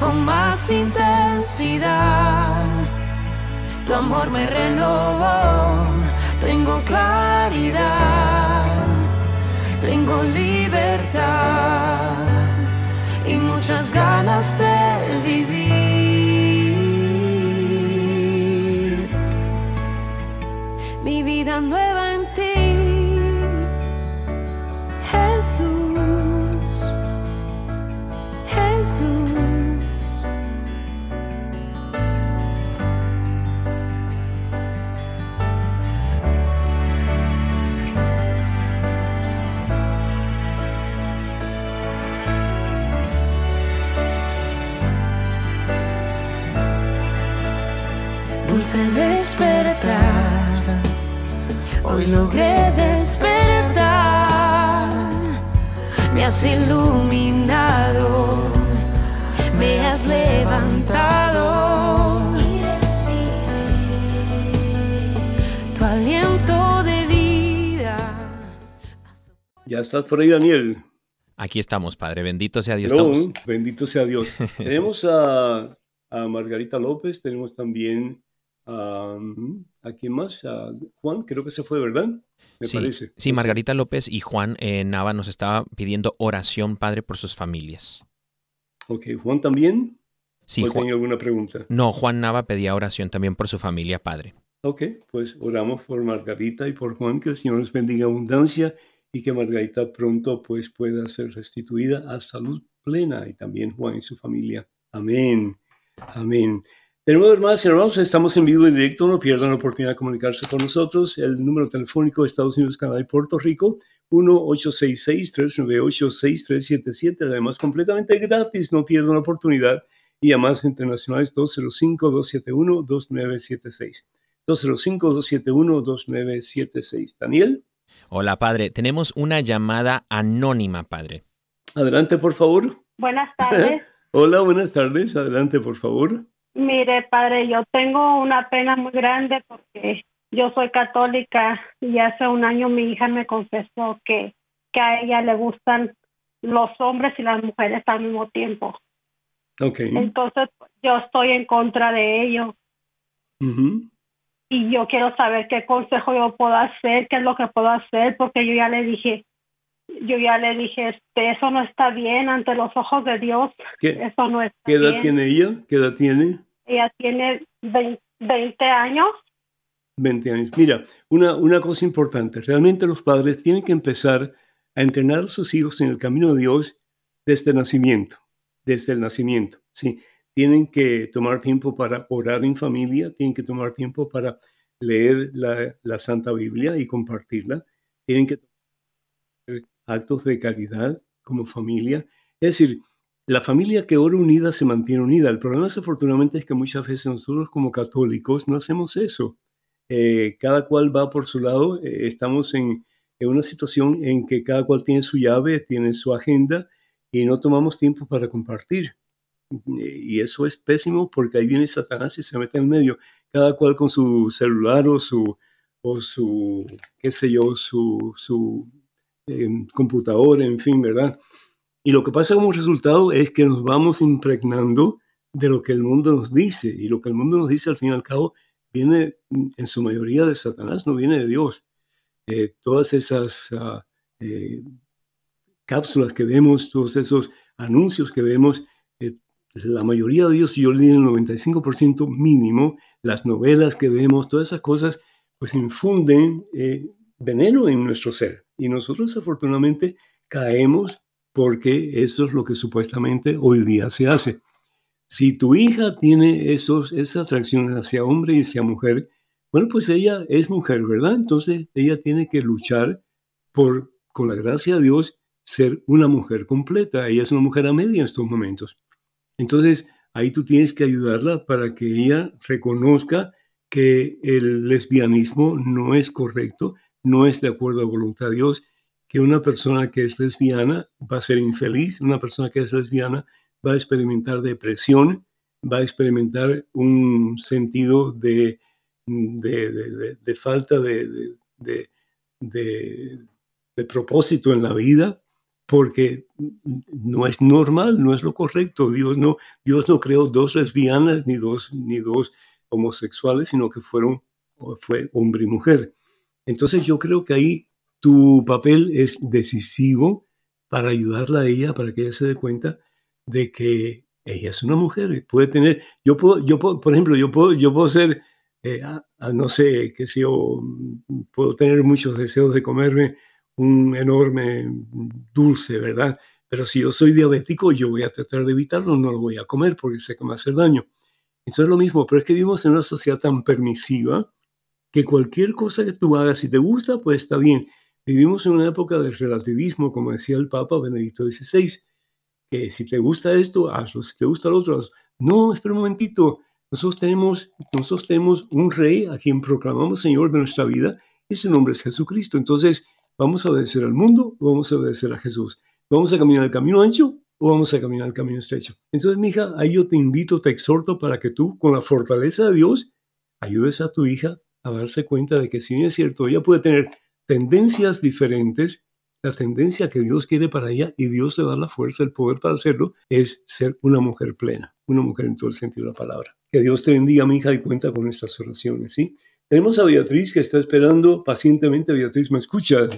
con más intensidad. Tu amor me renovó, tengo claridad, tengo libertad estás por ahí, Daniel. Aquí estamos, Padre. Bendito sea Dios. bendito sea Dios. tenemos a, a Margarita López, tenemos también ¿A quién más? A Juan, creo que se fue, ¿verdad? Me sí, parece. Sí, Margarita López y Juan eh, Nava nos estaba pidiendo oración, Padre, por sus familias. Ok, Juan también. Sí, Juan. alguna pregunta? No, Juan Nava pedía oración también por su familia, Padre. Ok, pues oramos por Margarita y por Juan, que el Señor les bendiga abundancia y que Margarita pronto pues pueda ser restituida a salud plena y también Juan y su familia. Amén. Amén. Tenemos hermanas y hermanos, estamos en vivo y directo, no pierdan la oportunidad de comunicarse con nosotros. El número telefónico de Estados Unidos, Canadá y Puerto Rico, 1-866-398-6377, además completamente gratis, no pierdan la oportunidad. y llamadas internacionales 205-271-2976. 205-271-2976. Daniel. Hola, padre. Tenemos una llamada anónima, padre. Adelante, por favor. Buenas tardes. Hola, buenas tardes. Adelante, por favor. Mire, padre, yo tengo una pena muy grande porque yo soy católica y hace un año mi hija me confesó que, que a ella le gustan los hombres y las mujeres al mismo tiempo. Okay. Entonces yo estoy en contra de ello. Y yo quiero saber qué consejo yo puedo hacer, qué es lo que puedo hacer, porque yo ya le dije, yo ya le dije, este, eso no está bien ante los ojos de Dios. ¿Qué, eso no está ¿qué edad tiene ella? ¿Qué edad tiene? Ella tiene 20, años. 20 años. Mira, una, una cosa importante, realmente los padres tienen que empezar a entrenar a sus hijos en el camino de Dios desde el nacimiento, desde el nacimiento, ¿sí? Tienen que tomar tiempo para orar en familia, tienen que tomar tiempo para leer la, la Santa Biblia y compartirla, tienen que actos de caridad como familia. Es decir, la familia que ora unida se mantiene unida. El problema, desafortunadamente, es que muchas veces nosotros como católicos no hacemos eso. Eh, cada cual va por su lado. Eh, estamos en, en, una situación en que cada cual tiene su llave, tiene su agenda y no tomamos tiempo para compartir. Y eso es pésimo porque ahí viene Satanás y se mete en medio. Cada cual con su celular o su, o su qué sé yo, su, su computador, en fin, ¿verdad? Y lo que pasa como resultado es que nos vamos impregnando de lo que el mundo nos dice. Y lo que el mundo nos dice, al fin y al cabo, viene en su mayoría de Satanás, no viene de Dios. Eh, todas esas eh, cápsulas que vemos, todos esos anuncios que vemos, eh, la mayoría de ellos, yo le diría el 95% mínimo, las novelas que vemos, todas esas cosas, pues infunden veneno en nuestro ser. Y nosotros afortunadamente caemos porque eso es lo que supuestamente hoy día se hace. Si tu hija tiene esos, esa atracción hacia hombre y hacia mujer, bueno, pues ella es mujer, ¿verdad? Entonces ella tiene que luchar por, con la gracia de Dios, ser una mujer completa. Ella es una mujer a media en estos momentos. Entonces ahí tú tienes que ayudarla para que ella reconozca que el lesbianismo no es correcto, no es de acuerdo a voluntad de Dios, que una persona que es lesbiana va a ser infeliz, una persona que es lesbiana va a experimentar depresión, va a experimentar un sentido de, de, falta de, de propósito en la vida, porque no es normal, no es lo correcto. Dios no, Dios no creó dos lesbianas ni dos, ni dos homosexuales, sino que fueron, fue hombre y mujer. Entonces yo creo que ahí tu papel es decisivo para ayudarla a ella, para que ella se dé cuenta de que ella es una mujer y puede tener, yo puedo, yo puedo, por ejemplo, yo puedo, yo puedo ser, eh, no sé, qué sé yo, puedo tener muchos deseos de comerme un enorme dulce, ¿verdad? Pero si yo soy diabético, yo voy a tratar de evitarlo, no lo voy a comer porque sé que me va a hacer daño. Eso es lo mismo, pero es que vivimos en una sociedad tan permisiva que cualquier cosa que tú hagas, si te gusta, pues está bien. Vivimos en una época del relativismo, como decía el Papa Benedicto XVI, que si te gusta esto, hazlo, si te gusta lo otro, hazlo. No, espera un momentito. Nosotros tenemos, nosotros tenemos un rey a quien proclamamos Señor de nuestra vida, su nombre es Jesucristo. Entonces, ¿vamos a obedecer al mundo o vamos a obedecer a Jesús? ¿Vamos a caminar el camino ancho o vamos a caminar el camino estrecho? Entonces, mija, ahí yo te invito, te exhorto para que tú, con la fortaleza de Dios, ayudes a tu hija a darse cuenta de que si bien es cierto, ella puede tener tendencias diferentes, la tendencia que Dios quiere para ella y Dios le da la fuerza, el poder para hacerlo, es ser una mujer plena, una mujer en todo el sentido de la palabra. Que Dios te bendiga, mi hija, y cuenta con estas oraciones, ¿sí? Tenemos a Beatriz que está esperando pacientemente. Beatriz, ¿me escucha?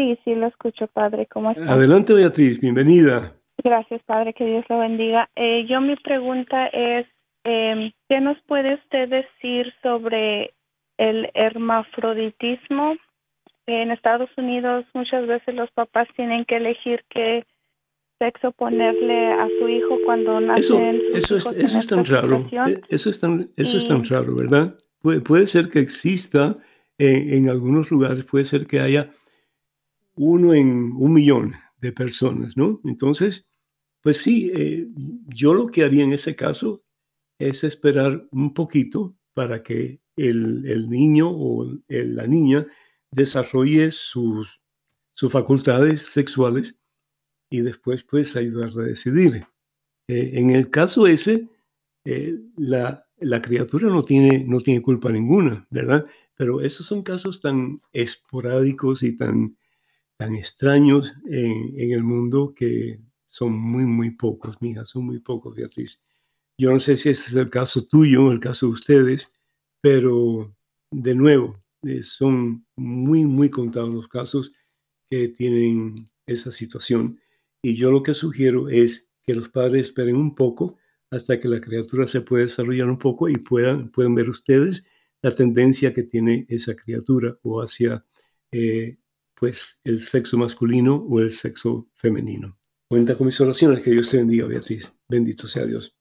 Sí, sí, lo escucho, Padre. ¿Cómo está? Adelante, Beatriz, bienvenida. Gracias, Padre, que Dios lo bendiga. Eh, yo mi pregunta es, eh, ¿qué nos puede usted decir sobre el hermafroditismo. En Estados Unidos muchas veces los papás tienen que elegir qué sexo ponerle a su hijo cuando nace. Eso, eso, es, eso es tan raro. E, eso es tan, eso es tan raro, ¿verdad? Puede, puede ser que exista en, en, algunos lugares, puede ser que haya uno en un millón de personas, ¿no? Entonces, Pues sí, eh, yo lo que haría en ese caso es esperar un poquito para que el, niño o la niña desarrolle sus, sus facultades sexuales y después pues ayudarla a decidir. Eh, en el caso ese, eh, la, la, criatura no tiene, no tiene culpa ninguna, ¿verdad? Pero esos son casos tan esporádicos y tan, tan extraños en, el mundo que son muy, muy pocos, mija, son muy pocos, Beatriz. Yo no sé si ese es el caso tuyo, el caso de ustedes, pero de nuevo, eh, son muy, muy contados los casos que tienen esa situación. Y yo lo que sugiero es que los padres esperen un poco hasta que la criatura se pueda desarrollar un poco y puedan, pueden ver ustedes la tendencia que tiene esa criatura o hacia eh, pues el sexo masculino o el sexo femenino. Cuenta con mis oraciones, que Dios te bendiga, Beatriz. Bendito sea Dios.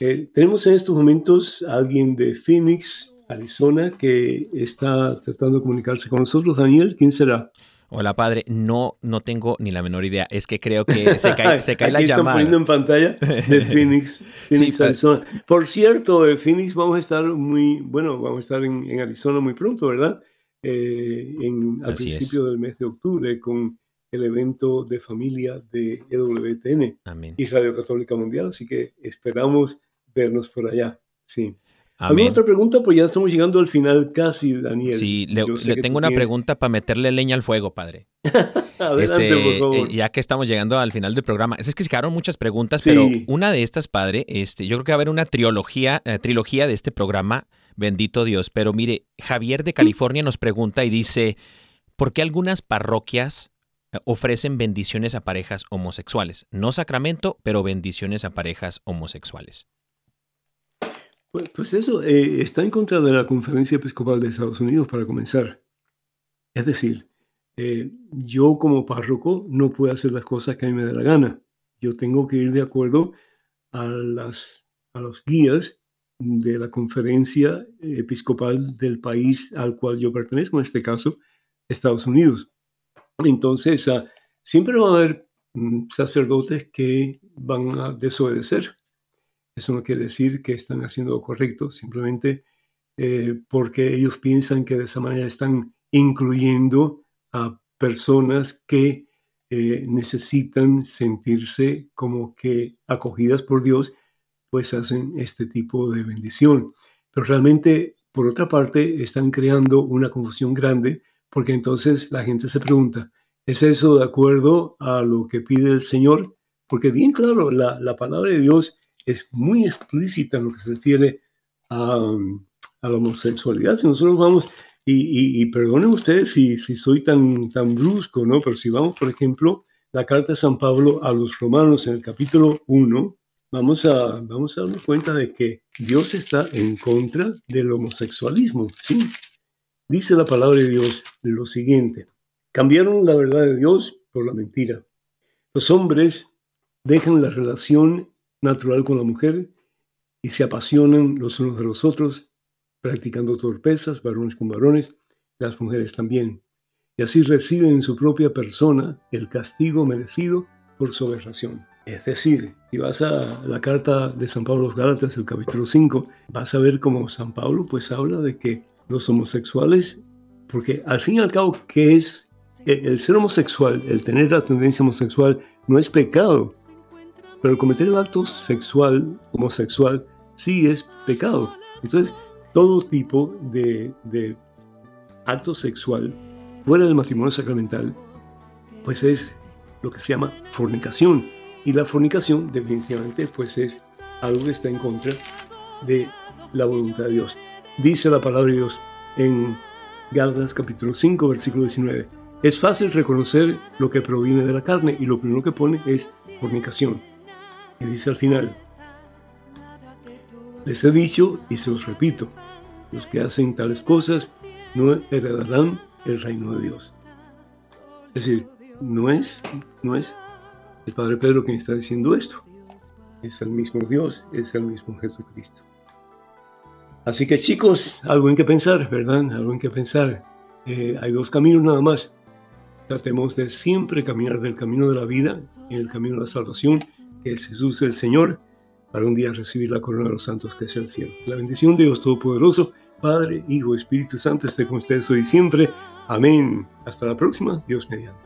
Eh, tenemos en estos momentos a alguien de Phoenix, Arizona, que está tratando de comunicarse con nosotros. Daniel, ¿quién será? Hola, padre. No, no tengo ni la menor idea. Es que creo que se cae, se cae la Aquí llamada. Están poniendo en pantalla de Phoenix, Phoenix Arizona. Por cierto, de Phoenix vamos a estar muy, bueno, vamos a estar en, Arizona muy pronto, ¿verdad? Eh, en, al principio del mes de octubre con el evento de familia de EWTN y Radio Católica Mundial. Así que esperamos vernos por allá. Sí. ¿Alguna otra pregunta? Pues ya estamos llegando al final casi, Daniel. Sí, le, tengo una pregunta para meterle leña al fuego, padre. Adelante, este, por favor. Eh, ya que estamos llegando al final del programa. Es que se quedaron muchas preguntas, pero una de estas, padre, este, yo creo que va a haber una trilogía, eh, trilogía de este programa, bendito Dios. Pero mire, Javier de California nos pregunta y dice, ¿por qué algunas parroquias eh, ofrecen bendiciones a parejas homosexuales? No sacramento, pero bendiciones a parejas homosexuales. Pues, pues, eso eh, está en contra de la Conferencia Episcopal de Estados Unidos para comenzar. Es decir, eh, yo como párroco no puedo hacer las cosas que a mí me da la gana. Yo tengo que ir de acuerdo a, las, a los guías de la conferencia episcopal del país al cual yo pertenezco, en este caso, Estados Unidos. Entonces, ah, siempre va a haber mm, sacerdotes que van a desobedecer eso no quiere decir que están haciendo lo correcto, simplemente eh, porque ellos piensan que de esa manera están incluyendo a personas que eh, necesitan sentirse como que acogidas por Dios, pues hacen este tipo de bendición. Pero realmente, por otra parte, están creando una confusión grande porque entonces la gente se pregunta, ¿es eso de acuerdo a lo que pide el Señor? Porque bien claro, la, la palabra de Dios es muy explícita en lo que se refiere a, a la homosexualidad. Si nosotros vamos, y, y, perdonen ustedes si, si soy tan, tan brusco, ¿no? Pero si vamos, por ejemplo, la carta de San Pablo a los romanos en el capítulo 1, vamos a, vamos a darnos cuenta de que Dios está en contra del homosexualismo. ¿sí? Dice la palabra de Dios lo siguiente, cambiaron la verdad de Dios por la mentira. Los hombres dejan la relación natural con la mujer y se apasionan los unos de los otros, practicando torpezas, varones con varones, las mujeres también. Y así reciben en su propia persona el castigo merecido por su aberración. Es decir, si vas a la carta de San Pablo a los Gálatas, el capítulo 5, vas a ver cómo San Pablo pues habla de que los homosexuales, porque al fin y al cabo, ¿qué es el ser homosexual, el tener la tendencia homosexual, no es pecado, pero cometer el acto sexual, homosexual, sí es pecado. Entonces, todo tipo de, acto sexual fuera del matrimonio sacramental, pues es lo que se llama fornicación. Y la fornicación definitivamente pues es algo que está en contra de la voluntad de Dios. Dice la palabra de Dios en Gálatas capítulo 5, versículo 19. Es fácil reconocer lo que proviene de la carne y lo primero que pone es fornicación. Y dice al final, les he dicho y se los repito, los que hacen tales cosas no heredarán el reino de Dios. Es decir, no es, no es el Padre Pedro quien está diciendo esto. Es el mismo Dios, es el mismo Jesucristo. Así que chicos, algo en que pensar, ¿verdad? Algo en que pensar. Eh, hay dos caminos nada más. Tratemos de siempre caminar del camino de la vida y el camino de la salvación que es Jesús el Señor, para un día recibir la corona de los santos que es el cielo. La bendición de Dios Todopoderoso, Padre, Hijo, Espíritu Santo, esté con ustedes hoy y siempre. Amén. Hasta la próxima. Dios mediante.